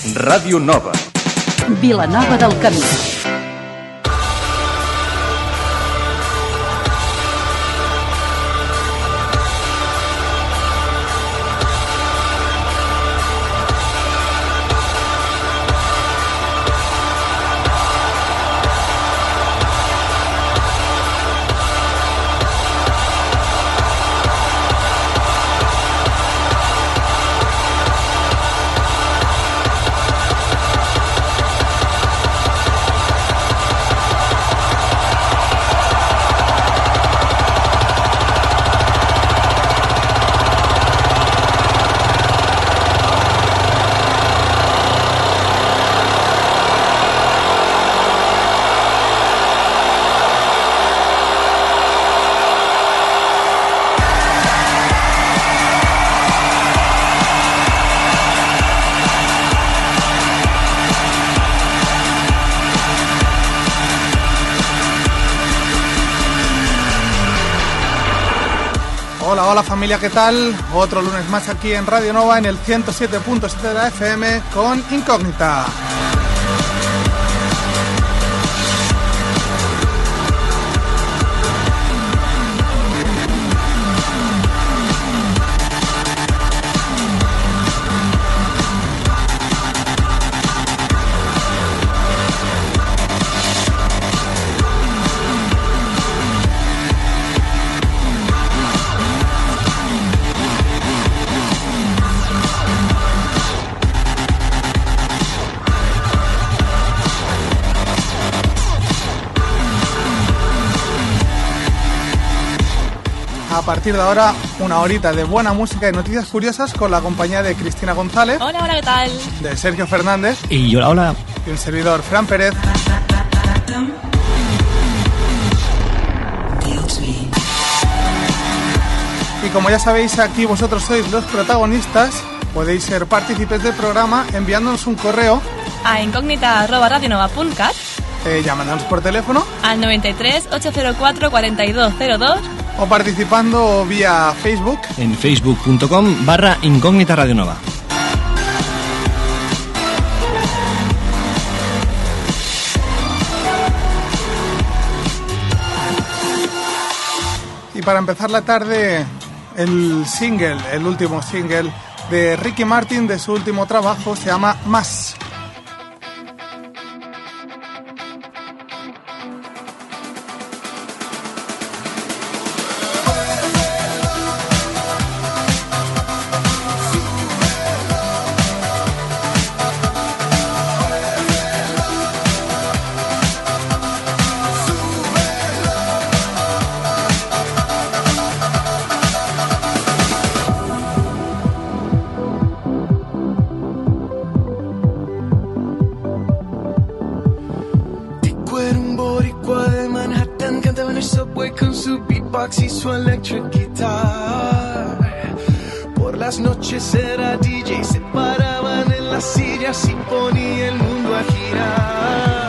Ràdio Nova. Vilanova del Camí. Hola, familia, ¿qué tal? Otro lunes más aquí en Radio Nova en el 107.7 de la FM con Incógnita. A partir de ahora, una horita de buena música y noticias curiosas con la compañía de Cristina González, Hola, hola, ¿qué tal? de Sergio Fernández Y hola, hola. y un servidor Fran Pérez. Y como ya sabéis, aquí vosotros sois los protagonistas. Podéis ser partícipes del programa enviándonos un correo, A incógnita.radionova.cat eh, llamándonos por teléfono al 93 804 4202 o participando vía Facebook. En facebook.com barra incógnita radionova. Y para empezar la tarde, el single, el último single de Ricky Martin de su último trabajo se llama Más. Por las noches era DJ Se paraban en las sillas y ponía el mundo a girar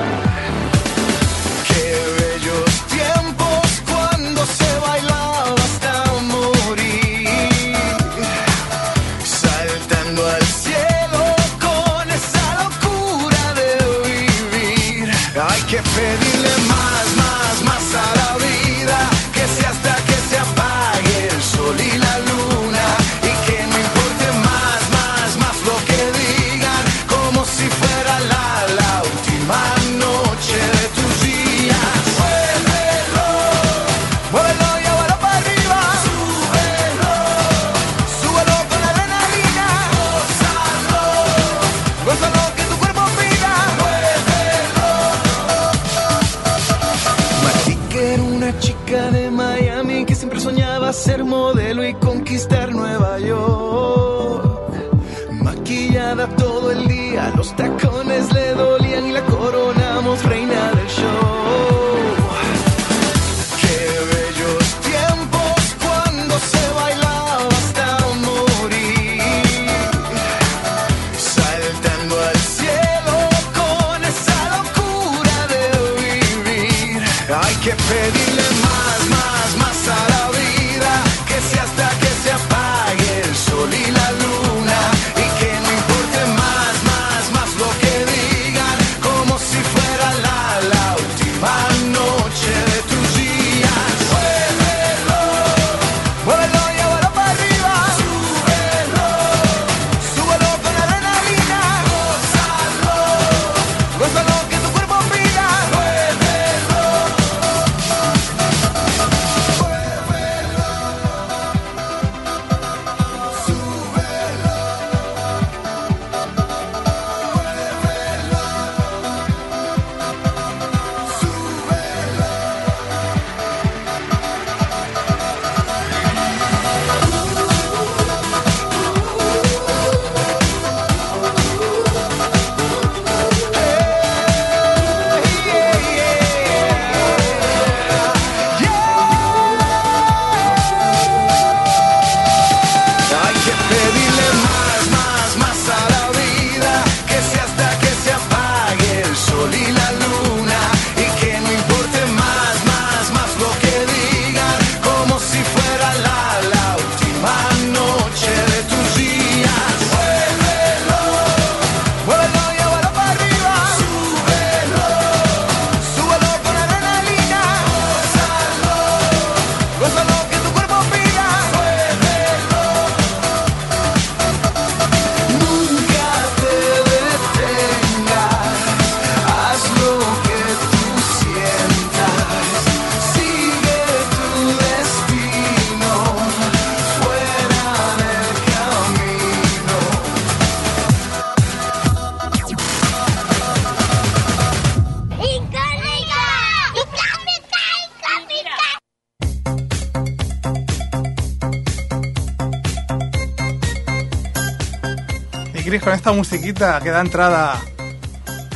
Cris, con esta musiquita que da entrada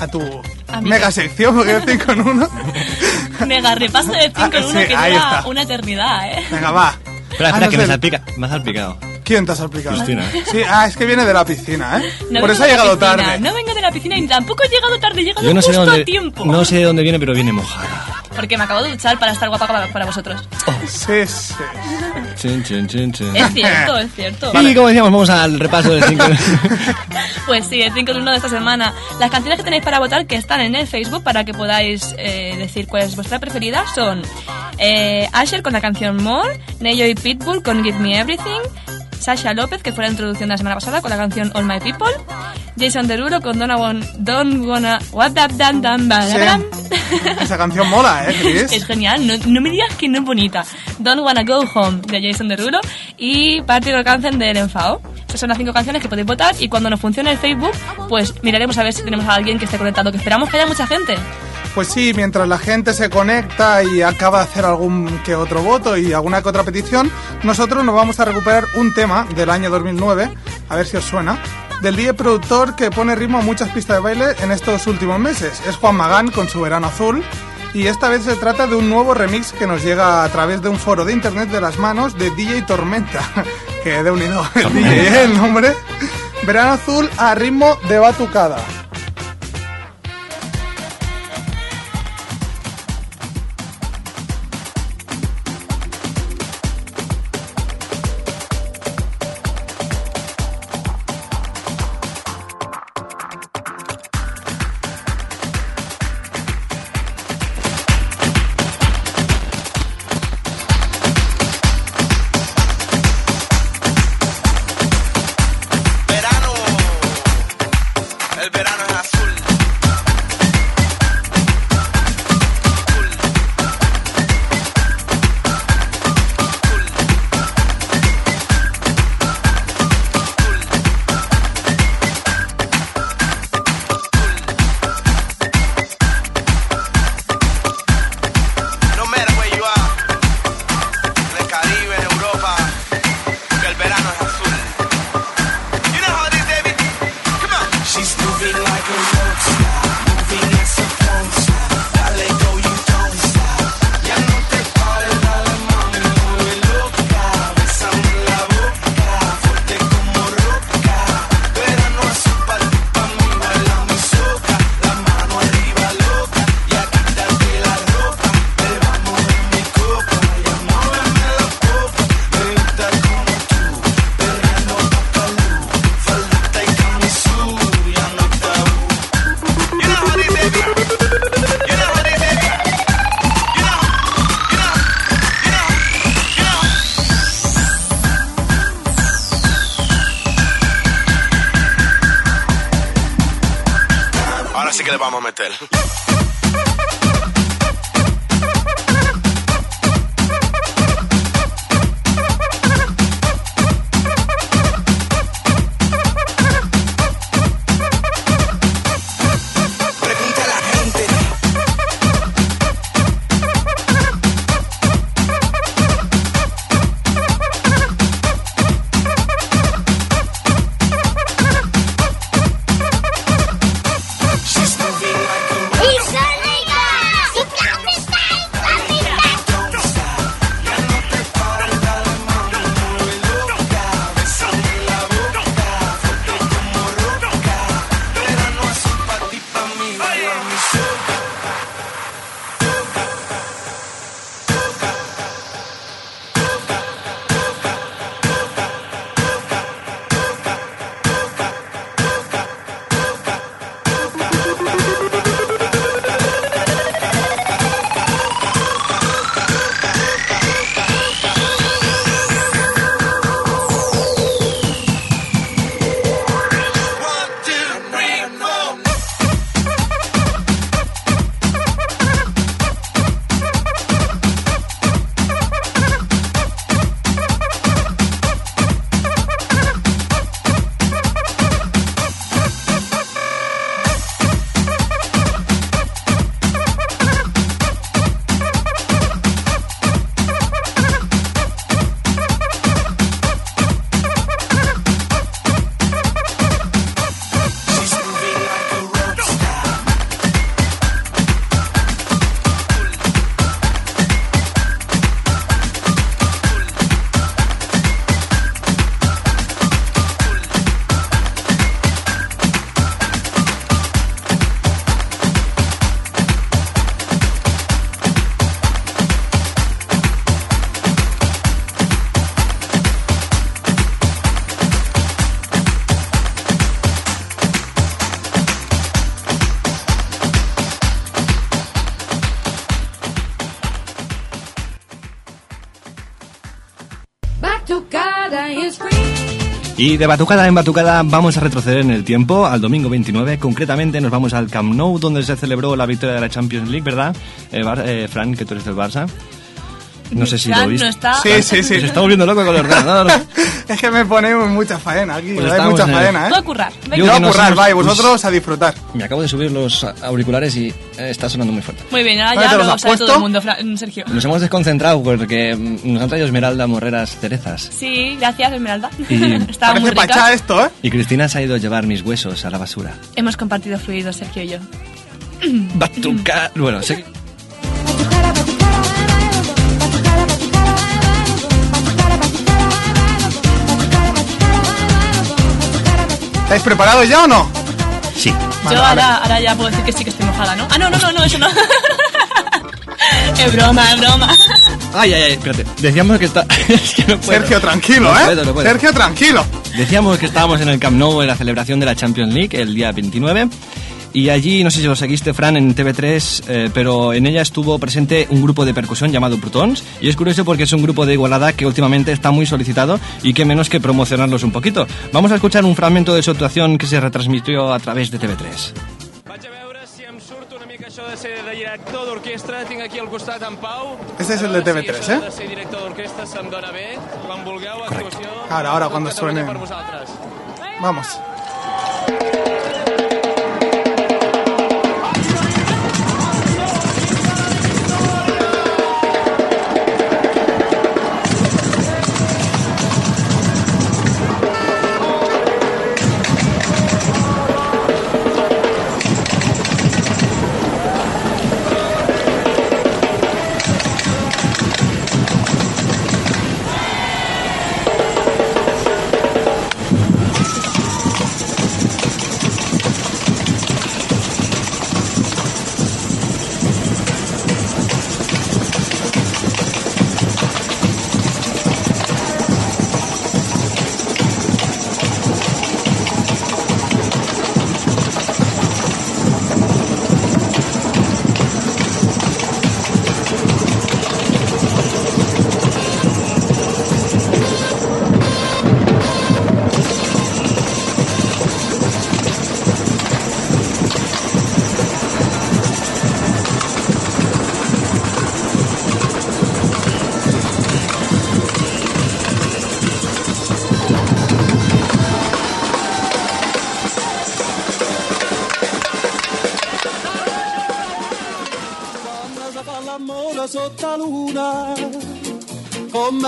a tu A mega sección, porque es 5 en 1. Mega repaso de 5 en Ah, 1 sí, que está. una eternidad, ¿eh? Venga, va. Espera, espera, Haznos que me, salpica, me ha salpicado. ¿Quién te ha salpicado? Cristina. Sí, ah, es que viene de la piscina, ¿eh? No Por eso ha llegado piscina, tarde. No vengo de la piscina y tampoco he llegado tarde, he llegado Yo no sé, justo dónde, a tiempo. no sé de dónde viene, pero viene mojada. Porque me acabo de duchar para estar guapa para, para vosotros. Sí, sí. Chin, chin, chin, chin. Es cierto, es cierto. Y como decíamos, vamos al repaso del 5. Pues sí, el 5 en 1 de esta semana. Las canciones que tenéis para votar que están en el Facebook para que podáis eh, decir cuál es vuestra preferida son eh, Asher con la canción More, Neyo y Pitbull con Give Me Everything, Sasha López, que fue la introducción de la semana pasada con la canción All My People, Jason Derulo con Don't, Wanna- Don't Wanna What That Dan Dan. Esa canción mola, ¿eh, Cris? Es genial, no, no me digas que no es bonita. Don't Wanna Go Home de Jason Derulo y Party Rock Anthem de Enfao. Esas son las cinco canciones que podéis votar y cuando nos funcione el Facebook, pues miraremos a ver si tenemos a alguien que esté conectado, que esperamos que haya mucha gente. Pues sí, mientras la gente se conecta y acaba de hacer algún que otro voto y alguna que otra petición, nosotros nos vamos a recuperar un tema del año 2009, a ver si os suena, del DJ productor que pone ritmo a muchas pistas de baile en estos últimos meses. Es Juan Magán con su Verano Azul y esta vez se trata de un nuevo remix que nos llega a través de un foro de internet de las manos de DJ Tormenta, que de unido el DJ, ¿eh? el nombre. Verano Azul a ritmo de batucada. Ahora sí que le vamos a meter. Y de batucada en batucada vamos a retroceder en el tiempo al domingo 29. Concretamente nos vamos al Camp Nou, donde se celebró la victoria de la Champions League, ¿verdad? Eh, eh, Fran, que tú eres del Barça. No sé si Fran lo viste. no está. Sí, sí, sí. Se está volviendo loco con el ordenador. Es que me pone mucha faena aquí, Pues hay mucha en el- faena, ¿eh? Puedo currar. Yo Yo Venga. que a currar, y vosotros a disfrutar. Me acabo de subir los auriculares y eh, está sonando muy fuerte. Muy bien, ahora ¿Dónde ya lo sabe todo puesto? el mundo, Fran- Sergio. Nos hemos desconcentrado porque nos han traído Esmeralda Morreras cerezas. Sí, gracias, Esmeralda. Y- Estaba muy rica. pachá esto, ¿eh? Y Cristina se ha ido a llevar mis huesos a la basura. Hemos compartido fluidos, Sergio y yo. Batuca... Bueno, sé... ¿Estáis preparados ya o no? Sí. Vale, yo vale. ahora, ahora ya puedo decir que sí que estoy mojada, ¿no? Ah, no, no, no, no eso no. es broma, es broma. Ay, ay, ay, espérate. Decíamos que está... es que no puedo. Sergio, tranquilo, No ¿eh? puedo, no puedo. Sergio, tranquilo. Decíamos que estábamos en el Camp Nou en la celebración de la Champions League el día 29 y allí, no sé si lo seguiste, Fran, en TV3, eh, pero en ella estuvo presente un grupo de percusión llamado Prutons y es curioso porque es un grupo de Igualada que últimamente está muy solicitado y que menos que promocionarlos un poquito. Vamos a escuchar un fragmento de su actuación que se retransmitió a través de TV3. Vaig a veure si em surt una mica això de ser de director d'orquestra. Tinc aquí al costat en Pau. Este es el A de veure TV3, si això eh? de ser director d'orquestra se'm dona bé. Quan vulgueu, actuació... Ara, ara, tot cuando Catalunya suene. Per vosaltres. Vamos. Quando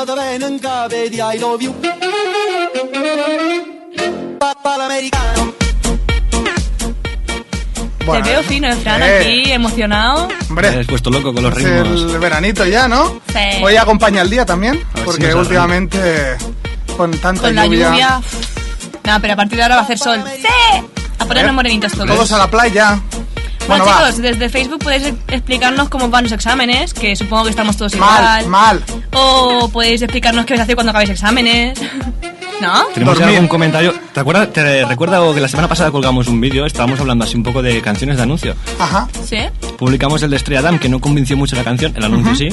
di I love you. Papà l'americano. Bueno, Te veo fino, eh, Fran, eh, aquí, emocionado. Me has Hombre, puesto loco con los es ritmos. el veranito ya, ¿no? Sí. Hoy acompaña el día también, si porque últimamente con tanta Con la lluvia, lluvia. No, pero a partir de ahora va a hacer sol. ¡Sí! A ponernos morenitos todos. todos a la playa. Bueno, Bueno, va. chicos, desde Facebook podéis explicarnos cómo van los exámenes, que supongo que estamos todos Mal, igual. mal. O podéis explicarnos qué vais a hacer cuando acabéis exámenes. ¿No? Tenemos Dormir. algún comentario. ¿Te acuerdas? Te recuerdo que la semana pasada colgamos un vídeo, estábamos hablando así un poco de canciones de anuncio. Ajá. Sí. Publicamos el de Estrella Damm, que no convenció mucho la canción, el anuncio sí.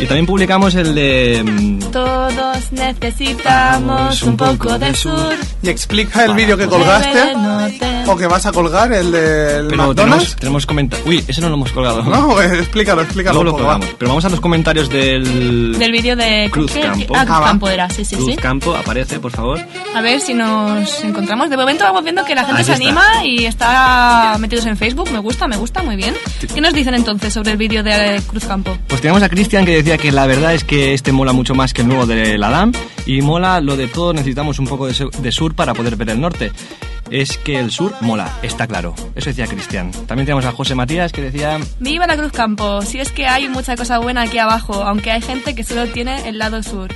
Y también publicamos el de... mm, Todos necesitamos un poco de sur. Y explica el vídeo que colgaste o que vas a colgar, el del Pero tenemos, McDonald's. tenemos comentarios... Uy, ese no lo hemos colgado. No, eh, explícalo, explícalo. Luego lo colgamos. Pero vamos a los comentarios del... Del vídeo de Cruz ¿qué? Campo. Ah, Cruz Ah, va. Campo era, sí, sí, Cruz sí. Campo, aparece, por favor. A ver si nos encontramos. De momento vamos viendo que la gente Ahí se está. anima y está metidos en Facebook. Me gusta, me gusta, muy bien. ¿Qué nos dicen entonces sobre el vídeo de Cruz Campo? Pues tenemos a Cristian que decía que la verdad es que este mola mucho más que el nuevo de la DAM y mola lo de todo, necesitamos un poco de sur para poder ver el norte. Es que el sur mola, está claro. Eso decía Cristian. También tenemos a José Matías que decía... Viva la Cruz Campo. Si es que hay mucha cosa buena aquí abajo, aunque hay gente que solo tiene el lado sur.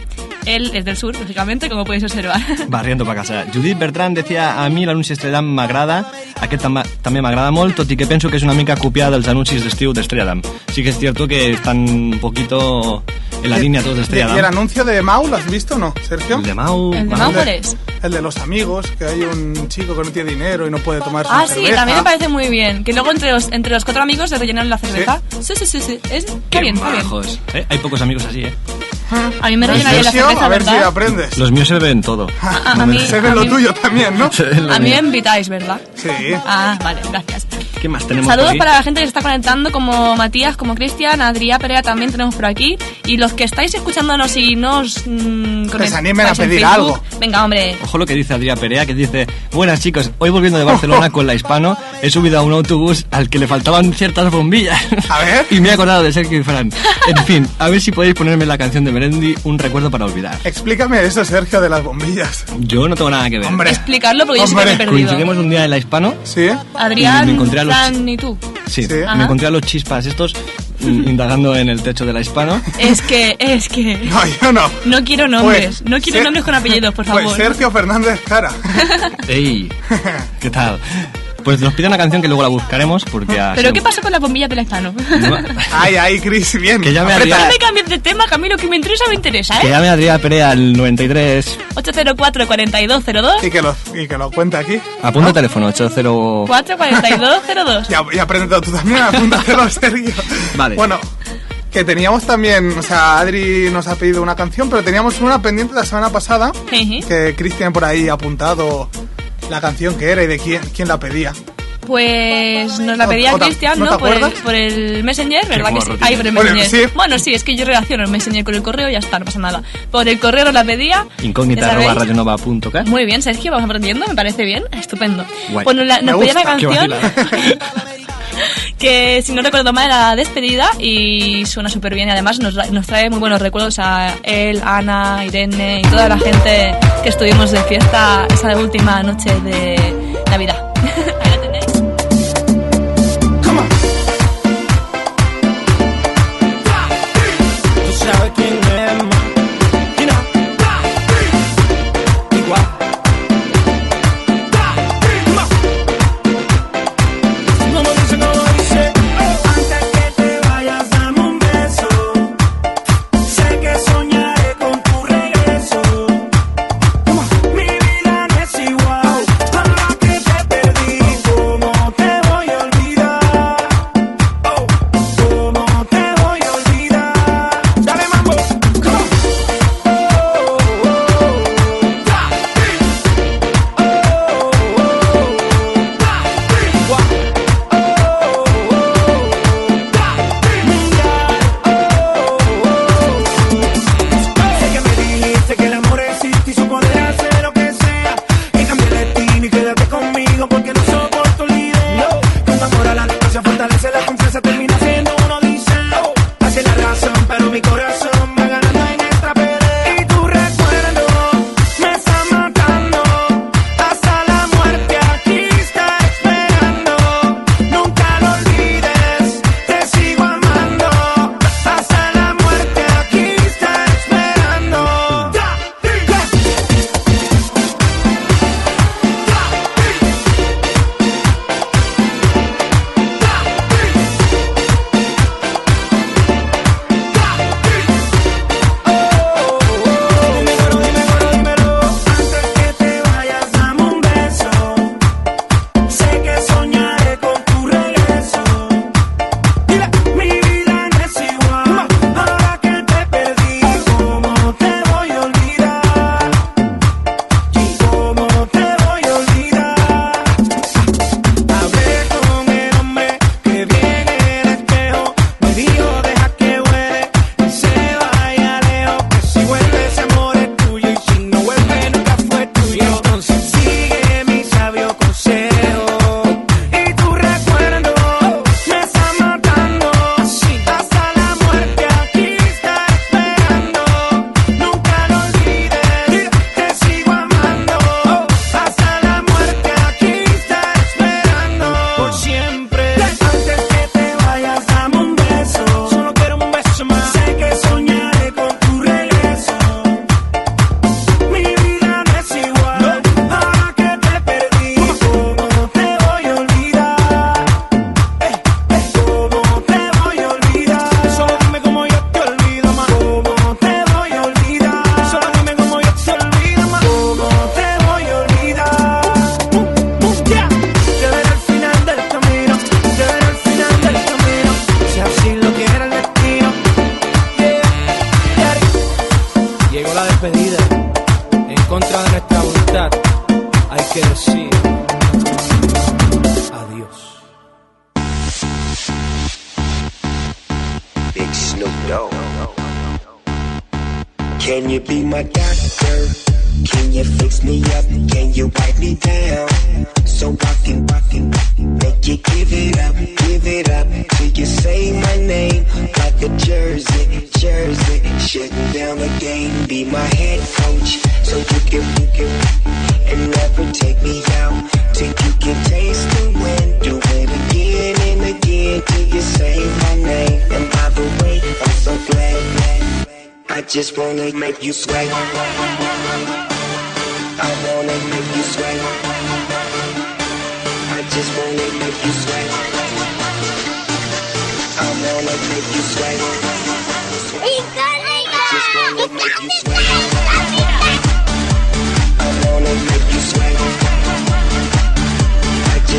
Él es del sur, lógicamente, como podéis observar. Barriendo para casa. Judith Bertran decía a mi l'anunci Estrella Damm m'agrada, aquest tam també m'agrada molt, tot i que penso que és una mica copiada dels anuncis d'estiu d'Estrella Damm. Sí que es cierto que están un poquito en la línea todos de ¿Y, Estrella y el Damm. anuncio de Mau lo has visto o no, Sergio? El de Mau... ¿El de Mau. Cuál es? El de los amigos, que hay un chico que no tiene dinero y no puede tomar Ah, sí, también me parece muy bien. Que luego entre los, entre los cuatro amigos se rellenan la cerveza. Sí, sí, sí, sí. Es, está bien, está bien. majos. ¿Eh? Hay pocos amigos así, ¿eh? A mí me ¿Ves, rellenaría la cerveza, A ver si ¿verdad? aprendes. Los míos se beben todo. A, a mí, Se a ve lo mí- tuyo también, ¿no? a mí me invitáis, ¿verdad? Sí. Ah, vale, gracias. ¿Qué más tenemos Saludos por para la gente que se está conectando, como Matías, como Cristian, Adrián Perea también tenemos por aquí. Y los que estáis escuchándonos y nos... Mm, Que se animen a pedir Facebook, algo. Venga, hombre. Ojo lo que dice Adrián Perea, que dice, buenas chicos, hoy volviendo de Barcelona con la Hispano, he subido a un autobús al que le faltaban ciertas bombillas. A ver. y me he acordado de Sergio y Fran. En fin, a ver si podéis ponerme la canción de Merendi, Un recuerdo para olvidar. Explícame eso, Sergio, de las bombillas. Yo no tengo nada que ver. Hombre. Explicarlo porque yo siempre me he Hombre, perdido. Coincidimos un día en la Hispano. ¿Sí? Adrián, y me encontré a los Fran y tú. Sí, me encontré a los chispas estos mm, indagando en el techo de la Hispano. Es que, es que... No, yo no. No quiero nombres, Pues, no quiero Ser- nombres con apellidos, por favor. Pues Sergio Fernández Cara. ¡Ey! ¿Qué tal? Pues nos pide una canción que luego la buscaremos porque ha ¿Pero sido- qué pasa con las bombillas del hispano? No, Ay, ay, Chris, bien. Que llame a Aprieta. Adrián. No me cambies de tema, que a mí lo que me interesa me interesa, Que ¿eh? llame a Adrián Perea al 93. 804-4202. Y que lo, y que lo cuente aquí. Apunta el teléfono, 80. 44202. Ya, ya aprendido tú también, apúntatelo, Sergio. Vale. Bueno, que teníamos también, o sea, Adri nos ha pedido una canción, pero teníamos una pendiente la semana pasada, que Cristian por ahí apuntado la canción que era y de quién, quién la pedía. Pues nos la ¿No- pedía Cristian, no ¿no? Por el, por el Messenger, ¿verdad que sí? Ay, por el Bueno, Messenger. sí. Bueno, sí, es que yo relaciono el Messenger con el correo y ya está, no pasa nada. Por el correo nos la pedía. Incógnita ¿ya arroba. Muy bien, Sergio, vamos aprendiendo, me parece bien, estupendo. Guay. Pues nos, la- nos Me pedía Qué canción. que, si no recuerdo mal, era despedida y suena súper bien y además nos, nos trae muy buenos recuerdos a él, Ana, Irene y toda la gente que estuvimos de fiesta esa última noche de Navidad.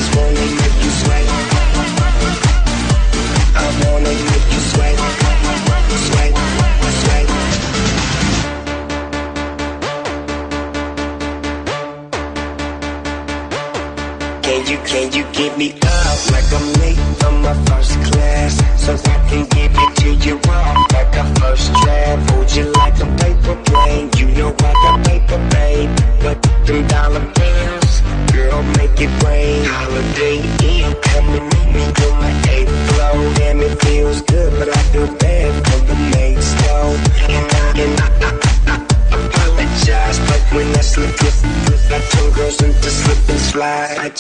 I just wanna make you sweat.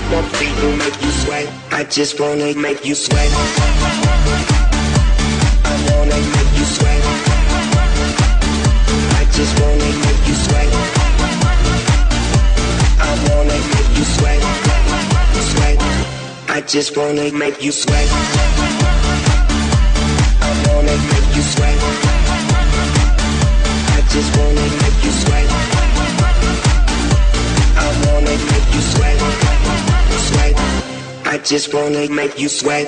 Dip my feet make you sweat. I just wanna make you sweat. I wanna make you sweat. I just wanna make you sweat. I wanna make you sweat. Sweat. I just wanna make you sweat. I wanna make you sweat. I just wanna make just wanna make you sweat.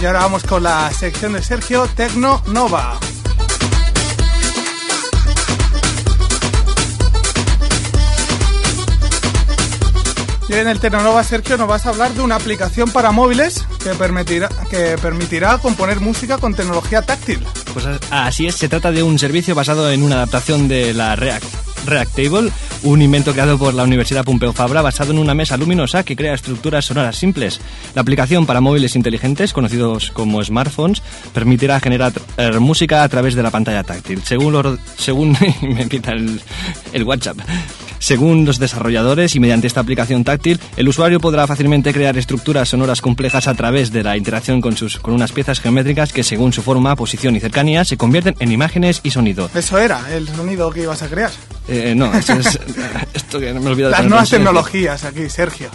Y ahora vamos con la sección de Sergio Tecno Nova. Y en el Tecnonova, Sergio, nos vas a hablar de una aplicación para móviles que permitirá, que permitirá componer música con tecnología táctil. Pues así es, se trata de un servicio basado en una adaptación de la React, Reactable, un invento creado por la Universidad Pompeu Fabra basado en una mesa luminosa que crea estructuras sonoras simples. La aplicación para móviles inteligentes, conocidos como smartphones, permitirá generar eh, música a través de la pantalla táctil. Según, los- según me pita el, el WhatsApp. Según los desarrolladores y mediante esta aplicación táctil, el usuario podrá fácilmente crear estructuras sonoras complejas a través de la interacción con, sus, con unas piezas geométricas que según su forma, posición y cercanía se convierten en imágenes y sonido. Eso era el sonido que ibas a crear. Eh, no, eso es esto que no me olvido de Las nuevas tecnologías aquí, Sergio.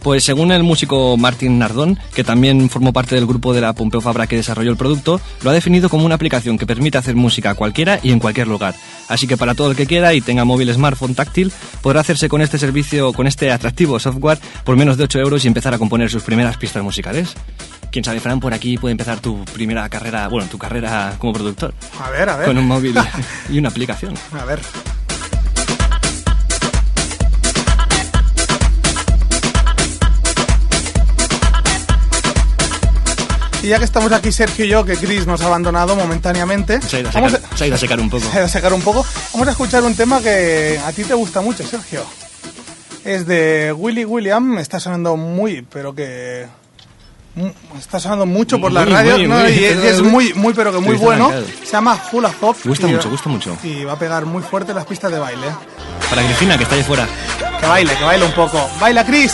Pues según el músico Martín Nardón, que también formó parte del grupo de la Pompeu Fabra que desarrolló el producto, lo ha definido como una aplicación que permite hacer música a cualquiera y en cualquier lugar. Así que para todo el que quiera y tenga móvil smartphone táctil, podrá hacerse con este servicio, con este atractivo software, por menos de 8 euros y empezar a componer sus primeras pistas musicales. Quién sabe, Fran, por aquí puede empezar tu primera carrera, bueno, tu carrera como productor, A ver, a ver. con un móvil y una aplicación. A ver. Ya que estamos aquí Sergio y yo, que Chris nos ha abandonado momentáneamente, Se ha, ido a vamos secar, se ha ido a secar un poco. Se ha ido a secar un poco. Vamos a escuchar un tema que a ti te gusta mucho, Sergio. Es de Willy William, está sonando muy, pero que... Está sonando mucho por la radio muy, ¿no? muy. y es, y es muy, muy, pero que muy bueno. Se llama Hula Hop. Gusta y- mucho, gusta mucho. Y va a pegar muy fuerte las pistas de baile. Para Cristina, que está ahí fuera. Que baile, que baile un poco. ¡Baila, Chris!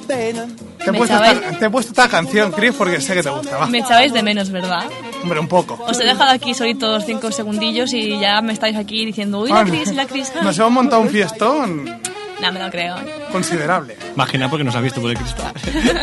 Te he, puesto esta, te he puesto esta canción, Chris, porque sé que te gustaba. Me echabais de menos, ¿verdad? Hombre, un poco. Os he dejado aquí solitos cinco segundillos y ya me estáis aquí diciendo, uy, la Ah, Cris, la Cris. Nos hemos montado un fiestón No, me lo creo. Considerable. Imagina porque nos ha visto por el cristal.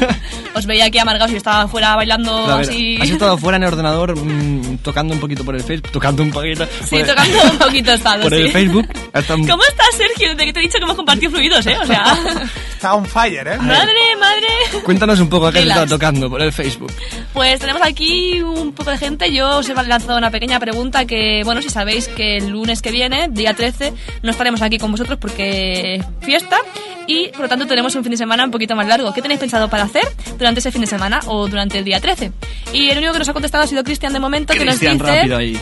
Os veía aquí amargados y estaba afuera bailando ver, así. has estado fuera en el ordenador mm, tocando un poquito por el Facebook, tocando un poquito. Sí, por el- tocando un poquito estado, Por el sí. Facebook. hasta un- ¿Cómo estás, Sergio? Desde que te he dicho que hemos compartido fluidos, ¿eh? O sea, Está on fire, ¿eh? madre, madre. Cuéntanos un poco a qué has estado tocando por el Facebook. Pues tenemos aquí un poco de gente. Yo os he lanzado una pequeña pregunta que, bueno, si sabéis que el lunes que viene, día 13, no estaremos aquí con vosotros porque es fiesta y por lo tanto tenemos un fin de semana un poquito más largo. ¿Qué tenéis pensado para hacer durante ese fin de semana o durante el día 13? Y el único que nos ha contestado ha sido Cristian de momento que nos dice rápido ahí.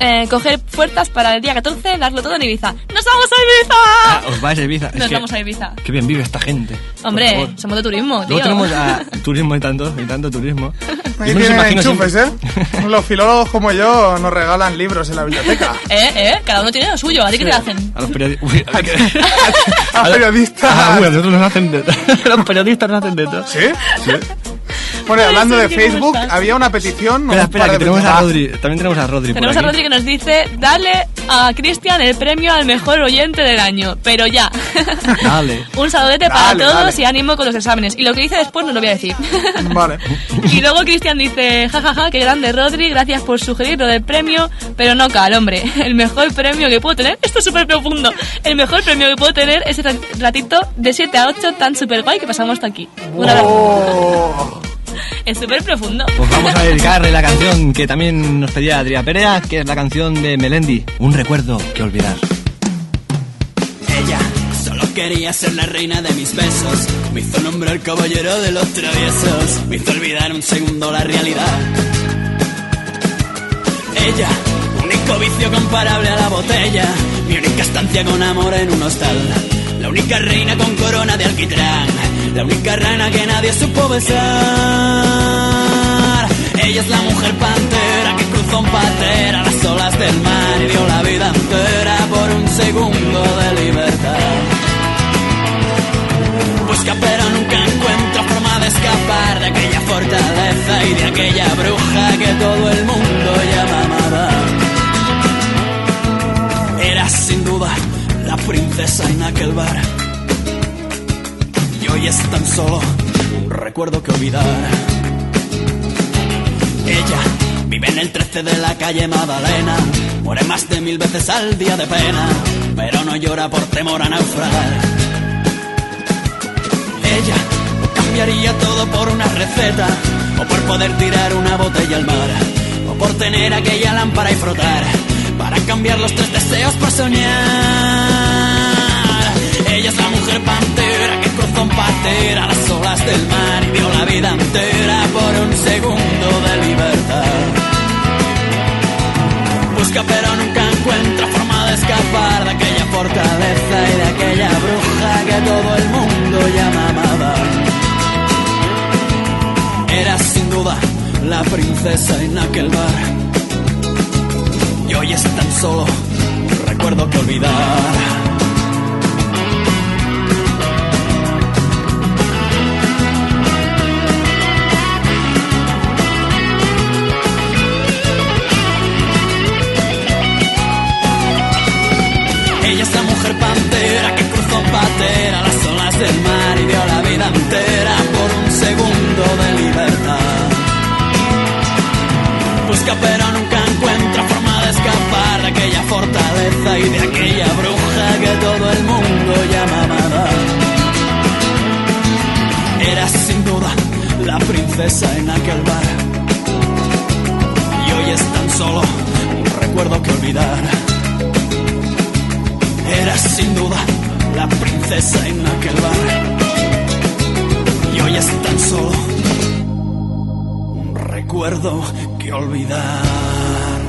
eh, coger fuerzas para el día 14, darlo todo en Ibiza. ¡Nos vamos a Ah, Ibiza! os vais a Ibiza. Es Nos que- vamos a Ibiza. Qué bien vive esta gente. Hombre, somos de turismo, tío. Luego tenemos a turismo y tanto, y tanto turismo. Ahí Yo me los tienen imagino enchufes, siempre- ¿eh? Los filólogos como yo nos regalan libros en la biblioteca. Eh, eh, cada uno tiene lo suyo. ¿A ti qué te hacen? A los periodistas. A que- A periodistas. Ah, a nosotros nos hacen de Los periodistas nos hacen de todo. ¿Sí? Bueno, y hablando de Sergio, ¿cómo Facebook, había una petición. Espera, un espera, que tenemos a. Rodri. También tenemos a Rodri por Tenemos a. Rodri que nos dice, dale a Cristian el premio al mejor oyente del año. Pero ya. Dale. Un saludete para Dale, todos dale. y ánimo con los exámenes. Y lo que dice después no lo voy a decir. Vale. y luego Cristian dice, jajaja, qué grande Rodri, gracias por sugerir lo del premio, pero no cal, hombre. El mejor premio que puedo tener, esto es súper profundo, el mejor premio que puedo tener es el ratito de 7 a 8 tan súper guay que pasamos hasta aquí. Un abrazo. Oh. Es súper profundo. Pues vamos a dedicarle la canción que también nos pedía Adrià Perea, que es la canción de Melendi, Un recuerdo que olvidar. Ella solo quería ser la reina de mis besos. Me hizo nombrar caballero de los traviesos. Me hizo olvidar un segundo la realidad. Ella, único vicio comparable a la botella. Mi única estancia con amor en un hostal. La única reina con corona de alquitrán. La única rana que nadie supo besar. Ella es la mujer pantera que cruzó un pater a las olas del mar y dio la vida entera por un segundo de libertad. Busca pero nunca encuentra forma de escapar de aquella fortaleza y de aquella bruja que todo el mundo llama amada. Era sin duda la princesa en aquel bar. Hoy es tan solo un recuerdo que olvidar. Ella vive en el 13 de la calle Madalena. Muere más de mil veces al día de pena, pero no llora por temor a naufragar. Ella cambiaría todo por una receta, o por poder tirar una botella al mar, o por tener aquella lámpara y frotar, para cambiar los tres deseos por soñar. Ella es la mujer que cruzó a las olas del mar y dio la vida entera por un segundo de libertad. Busca pero nunca encuentra forma de escapar de aquella fortaleza y de aquella bruja que todo el mundo llama amada. Era sin duda la princesa en aquel bar. Y hoy es tan solo un recuerdo que olvidar. Pero nunca encuentra forma de escapar de aquella fortaleza y de aquella bruja que todo el mundo llama amada. Era sin duda la princesa en aquel bar. Y hoy es tan solo un recuerdo que olvidar. Era sin duda la princesa en aquel bar. Y hoy es tan solo un recuerdo que olvidar.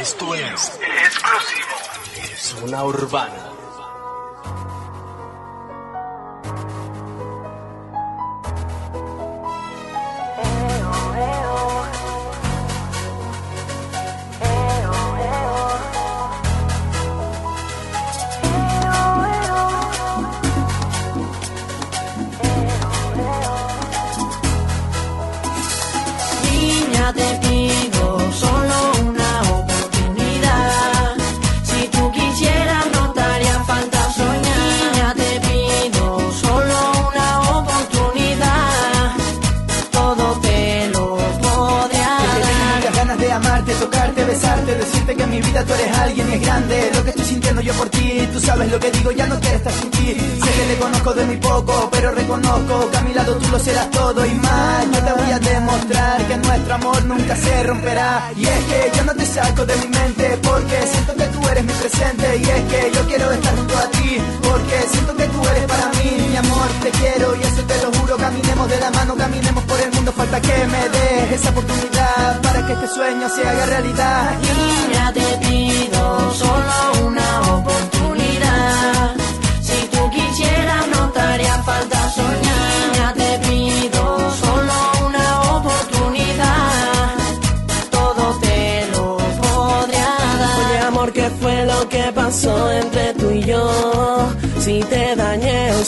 Esto es exclusivo. Es una urbana. Mi vida tú eres alguien y es grande. Lo que estoy sintiendo yo por ti, tú sabes lo que digo, ya no quiero estar sin ti. Sé que te conozco de muy poco, pero reconozco que a mi lado tú lo serás todo y más. Te voy a demostrar que nuestro amor nunca se romperá. Y es que yo no te saco de mi mente, porque siento que tú eres mi presente. Y es que yo quiero estar junto a ti, porque siento que tú eres para mí. Mi amor, te quiero y eso te lo juro. Caminemos de la mano, caminemos por el mundo. Falta que me des esa oportunidad para que este sueño se haga realidad. Niña, te pido solo una oportunidad.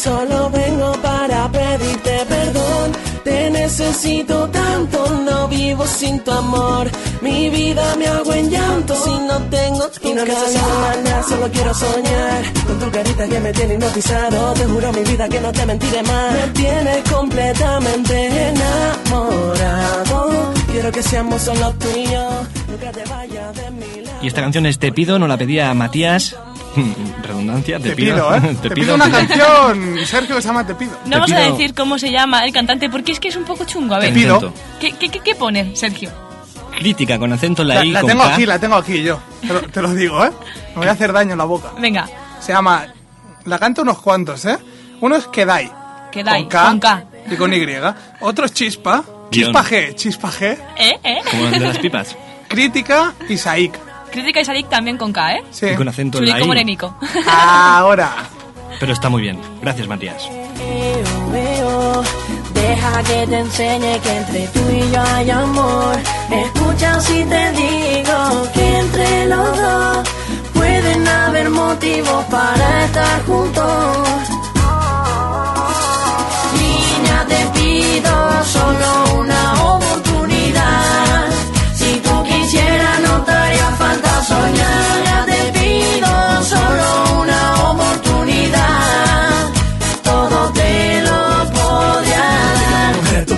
Solo vengo para pedirte perdón. Te necesito tanto, no vi vivo sin tu amor. Mi vida me hago en llanto si no tengo tu Y no necesito nada, solo quiero soñar. Con tu carita que me tiene hipnotizado. Te juro mi vida que no te mentiré más. Me tienes completamente enamorado. Quiero que seamos solo tú y yo. Nunca te vayas de mi lado. Y esta canción es Te pido, nos la pedía Matías. Redundancia, te, Te pido, ¿eh? Te pido una canción, Sergio, que se llama Te pido. No vamos a pido- decir cómo se llama el cantante porque es que es un poco chungo. A ver, Te pido. ¿qué, qué, qué, qué pone, Sergio? Crítica con acento en la, La, I la con tengo K. aquí, la tengo aquí yo. Te lo, te lo digo, ¿eh? Me voy a hacer daño en la boca. Venga, Se llama... La canta unos cuantos, ¿eh? Uno es Kedai. que dai, Con K, con K. y con Y. Otro es Chispa. Chispa G. Chispa G. ¿Eh? ¿Eh? Como el de las pipas. Crítica y Saik. Crítica y Sadik también con K, ¿eh? Sí. Y con acento en la I. morenico. Ahora. Pero está muy bien. Gracias, Matías. Veo, veo, Deja que te enseñe que entre tú y yo hay amor. Escucha si te digo que entre los dos pueden haber motivos para estar juntos. Niña, te pido solo soñar. Te pido solo una oportunidad. Todo te lo podría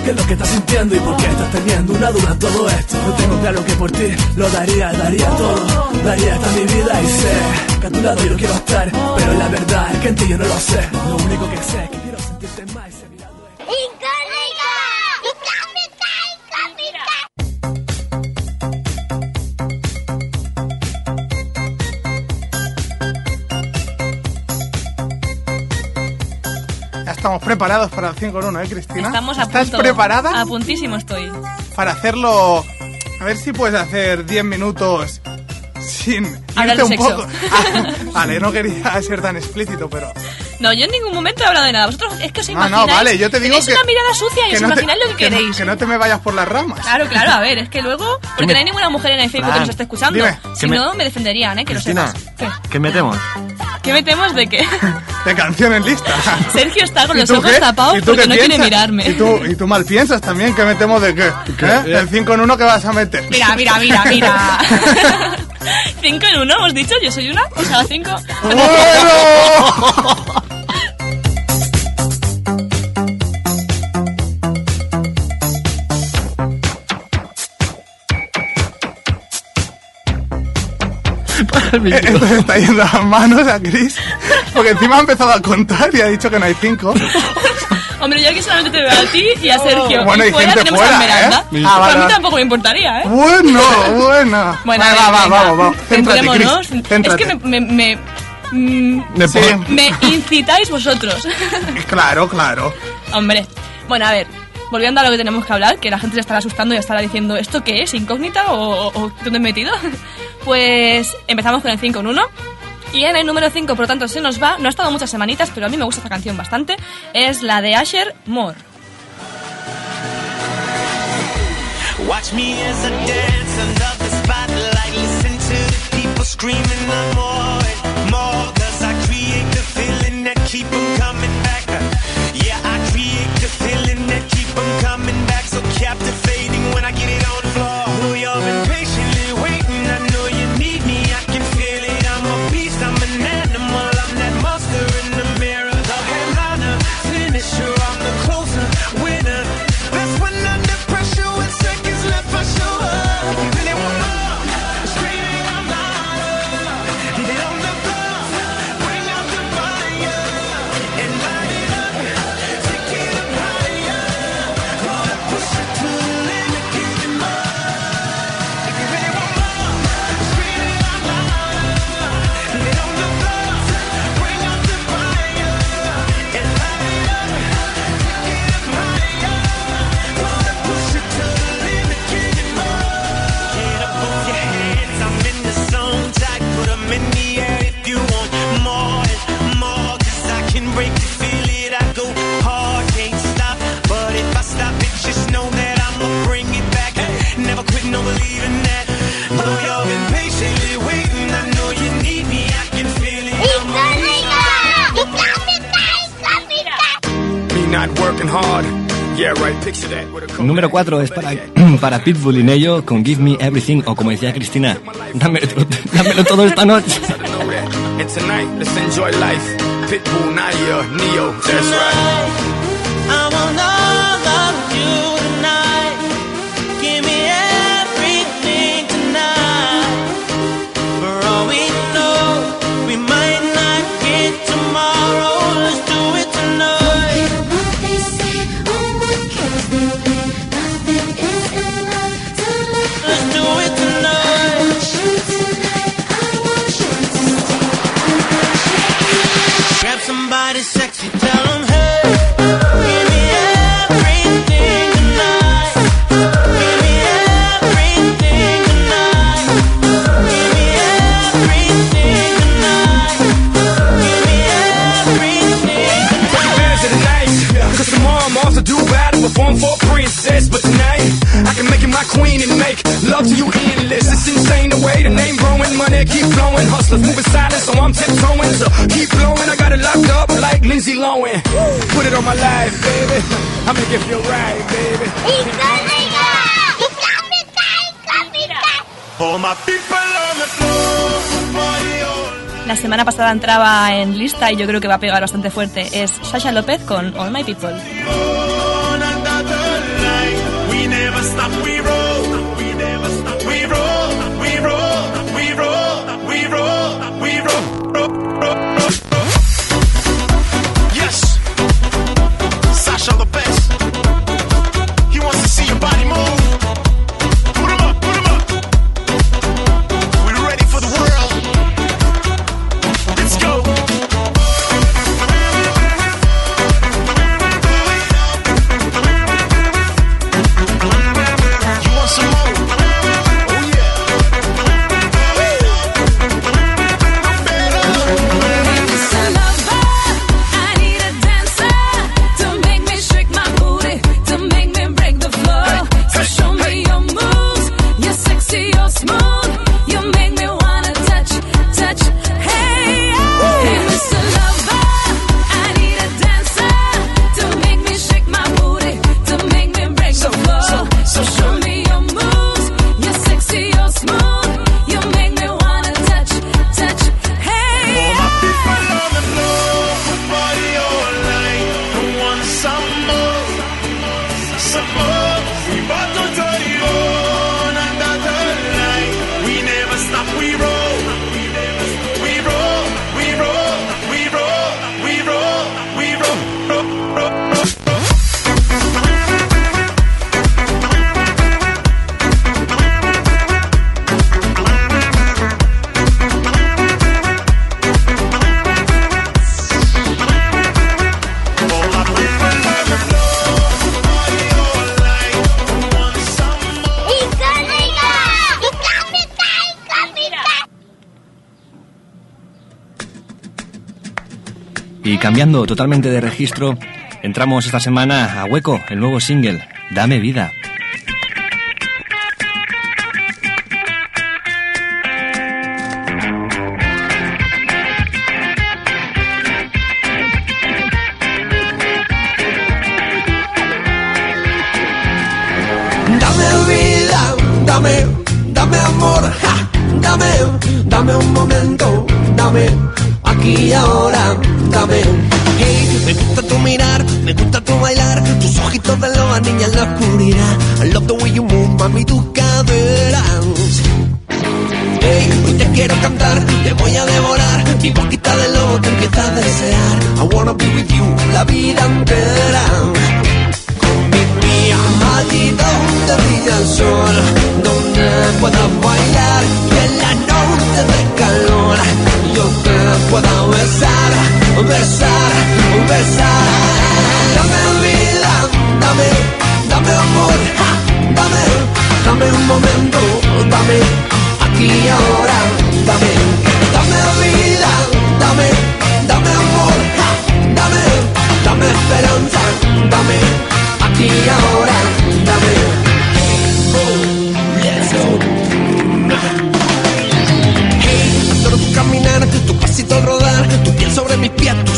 ¿qué es lo que estás sintiendo y por qué estás teniendo una duda todo esto? Yo tengo claro que por ti lo daría, daría todo, daría hasta mi vida y sé que a tu lado yo quiero estar, pero la verdad es que en ti yo no lo sé. Lo único que sé es que quiero sentirte más estamos preparados para el 5 en 1, ¿eh, Cristina? Estamos a ¿Estás punto. preparada A puntísimo estoy. para hacerlo? A ver si puedes hacer 10 minutos sin Hablar irte de un sexo. poco. Ah, vale, no quería ser tan explícito, pero. No, yo en ningún momento he hablado de nada. Vosotros es que os No, imagináis... no, vale, yo te digo que. una mirada sucia y que os no te- imagináis lo que, que no- queréis. que no te me vayas por las ramas. Claro, claro, a ver, es que luego... Porque no hay ninguna mujer en el Facebook que Fran, nos esté escuchando. dime, si que me- no, me defenderían, ¿eh? Que lo Cristina, sepas. ¿Qué? ¿qué metemos? ¿Qué metemos de qué? De canciones listas. Sergio está con ¿Y los ojos qué? tapados ¿Y tú porque qué no quiere mirarme. ¿Y tú, y tú mal piensas también que metemos de qué? ¿Eh? El 5 en 1 que vas a meter. Mira, mira, mira, mira. cinco en uno, hemos dicho, yo soy una, o sea, cinco. ¡Bueno! Entonces está yendo las manos a Chris. Porque encima ha empezado a contar y ha dicho que no hay 5. Hombre, yo aquí solamente te veo a ti y a Sergio. Bueno, y y fuera gente tenemos a fuera, Esmeralda. ¿eh? Pues Ah, a mí tampoco me importaría, ¿eh? Bueno, bueno. Bueno, Vale, a va, va, vamos, vamos. Céntrate, Centrémonos. Chris. Céntrate. Es que me, me, me, mm, Me Sí. pon- me incitáis vosotros. Claro, claro. Hombre, bueno, a ver, volviendo a lo que tenemos que hablar, que la gente se estará asustando y estará diciendo, ¿esto qué es? ¿Incógnita o, o- o dónde he metido? Pues empezamos con el 5 en 1. Y en el número 5, por lo tanto, se nos va. No ha estado muchas semanitas, pero a mí me gusta esta canción bastante. Es la de Asher, More. Watch me as I dance under the spotlight. Listen to the people screaming the more more. Cause I create the feeling that keep 'em coming back. Yeah, I create the feeling that keep 'em coming back. So captivating when I get it on the floor. Número 4 es para, para Pitbull y Nello con Give Me Everything o como decía Cristina, dámelo, dámelo todo esta noche. keep flowing. Hustlers moving silent, so I'm tiptoeing. So keep blowing, I got it locked up like Lindsay Lohan. Put it on my life, baby. I make it feel right, baby. All my people on the floor. La semana pasada entraba en lista y yo creo que va a pegar bastante fuerte. Es Sasha López con All My People. cambiando totalmente de registro, entramos esta semana a Hueco, el nuevo single, Dame Vida.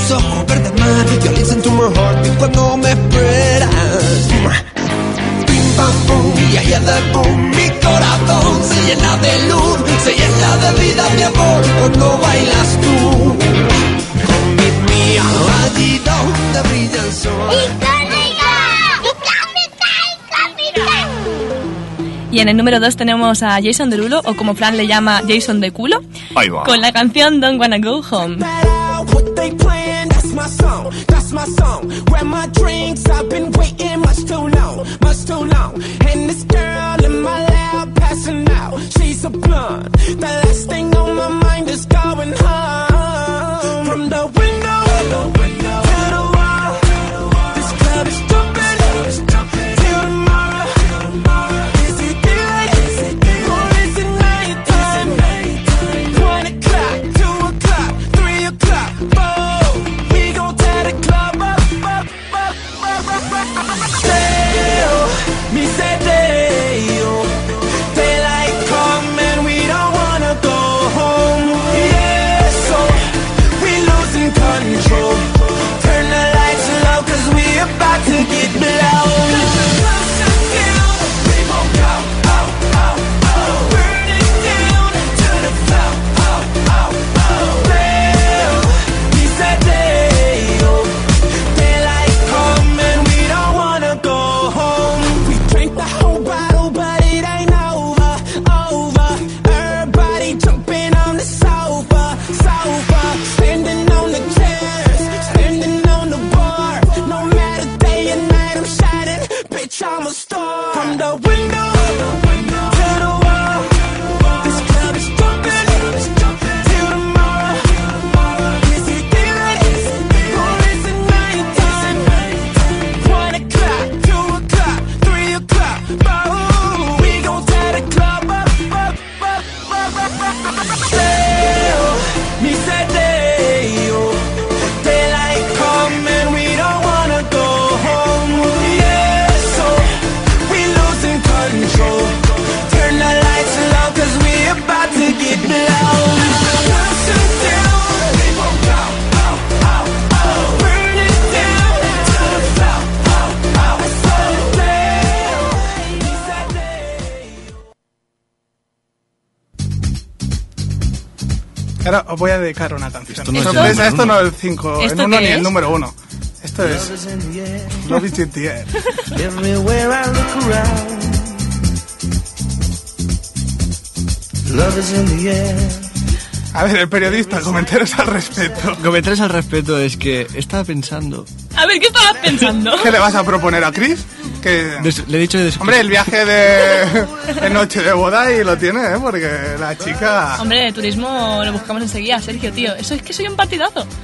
tus ojos verde mar You listen to my heartbeat cuando me esperas. Pim pam pum y allá de boom Mi corazón. Se llena de luz Se llena de vida mi amor cuando bailas tú. Con mi mía allí donde brilla el sol. Y en el número 2 tenemos a Jason Derulo, o como Fran le llama, Jason de culo, Ahí va. con la canción Don't Wanna Go Home. Song. Grab my drinks, I've been waiting much too long, much too long. And this girl in my lap passing out, she's a blunt. The last thing on my mind is going home. Dedicar una canción. Esto no es el esto no es el 5, en ¿Esto uno qué ni el número 1. Esto es Love is in the air. Everywhere I look around, love is in the air. A ver, el periodista, comentarios al respecto. Comentarios al respecto es que estaba pensando. A ver, ¿qué estabas pensando? ¿Qué le vas a proponer a Chris? Que... des- le he dicho de Hombre, el viaje de, de noche de boda y lo tiene, ¿eh? Porque la chica... Hombre, turismo lo buscamos enseguida, Sergio, tío. Eso es que soy un partidazo.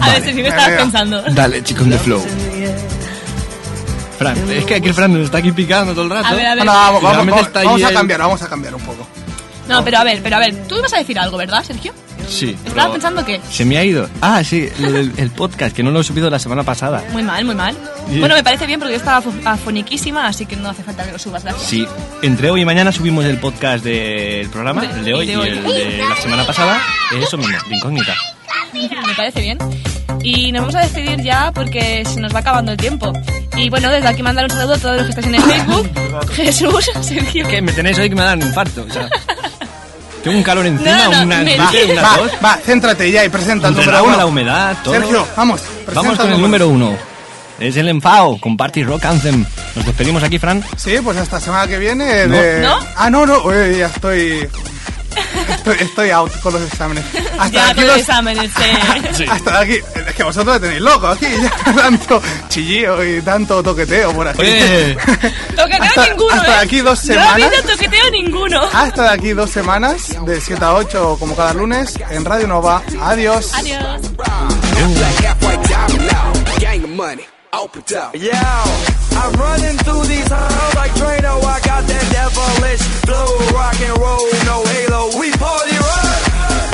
A ver, Sergio, ¿qué estabas venga. pensando? Dale, chicos de flow. Fran, es que aquí el Fran nos está aquí picando todo el rato. A ver, a ver. No, vamos, a el- cambiar, vamos a cambiar un poco. No, pero a ver, pero a ver, tú ibas a decir algo, ¿verdad, Sergio? Sí. ¿Estabas pero pensando qué? Se me ha ido. Ah, sí, el podcast, que no lo he subido la semana pasada. Muy mal, muy mal. Bueno, me parece bien porque yo estaba afo- afoniquísima, así que no hace falta que lo subas, gracias. Sí, entre hoy y mañana subimos el podcast del programa, De- el de hoy de y hoy. el de la semana pasada. Eso mismo, de incógnita. Me parece bien. Y nos vamos a despedir ya porque se nos va acabando el tiempo. Y bueno, desde aquí mandar un saludo a todos los que estáis en el Facebook. Jesús, Sergio. Que me tenéis hoy que me dan infarto. O sea, tengo un calor encima, No, no, una me- una Va, céntrate ya y presenta el Entre número uno. la humedad, todo. Sergio, vamos, presenta Vamos con el número uno. Es el enfado con Party Rock Anthem. Nos despedimos aquí, Fran. Sí, pues hasta semana que viene. No. de- ¿No? Ah, no, no, uy, ya estoy... Estoy, estoy out con los exámenes. Hasta Ya, aquí con los- exámenes, sí. Hasta aquí. Es que vosotros me tenéis loco aquí. Ya tanto chillío y tanto toqueteo por aquí. Oye. Toqueteo Hasta- ninguno, hasta ¿eh? aquí dos No ha semanas. habido toqueteo ninguno. Hasta de aquí dos semanas, de 7 a 8, como cada lunes, en Radio Nova. Adiós. Adiós. Black half white diamond now, gang open up. Yo, I'm running through these halls like Drano. I got that devilish flow, rock and roll, no halo. We party rock.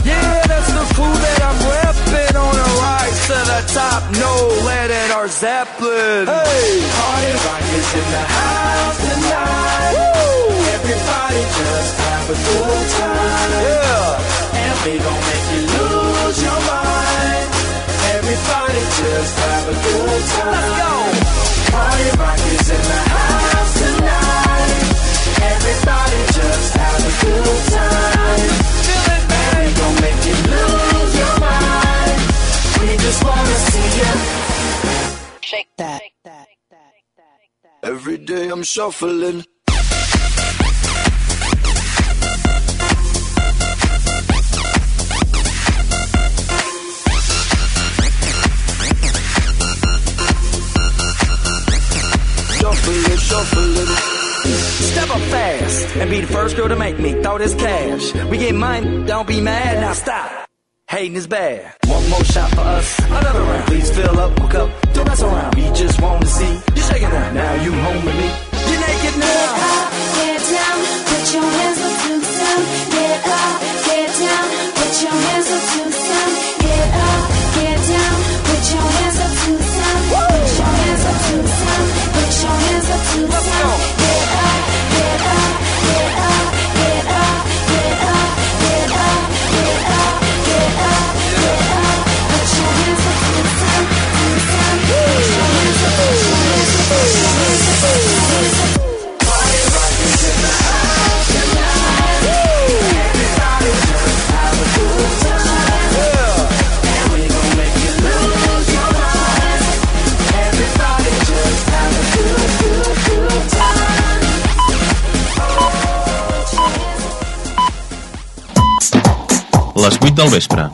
Yeah, that's the crew that I'm repping on a rise to the top. No lead in our Zeppelin. Hey, party rock is in the house tonight. Woo! Everybody just have a good time. Yeah, and we gon' make you lose your mind everybody just have a good time. Let's go. Party rock is in the house tonight. Everybody just have a good time. Feel it, baby. Don't make you lose your mind. We just wanna see you. Shake that. Every day I'm shuffling. Step up fast and be the first girl to make me throw this cash. We get mine, don't be mad, now stop. Hating is bad. One more shot for us, another round. Please fill up my cup, don't mess around. We just want to see you shaking now. Now you home with me. You're naked now. Get down, put your hands up to the sound. Get up, get down, put your hands up to the sound. Get up, get down, put your hands up to the sound. Put your hands up to the sound. Put your hands up to the sound. Les 8 del vespre.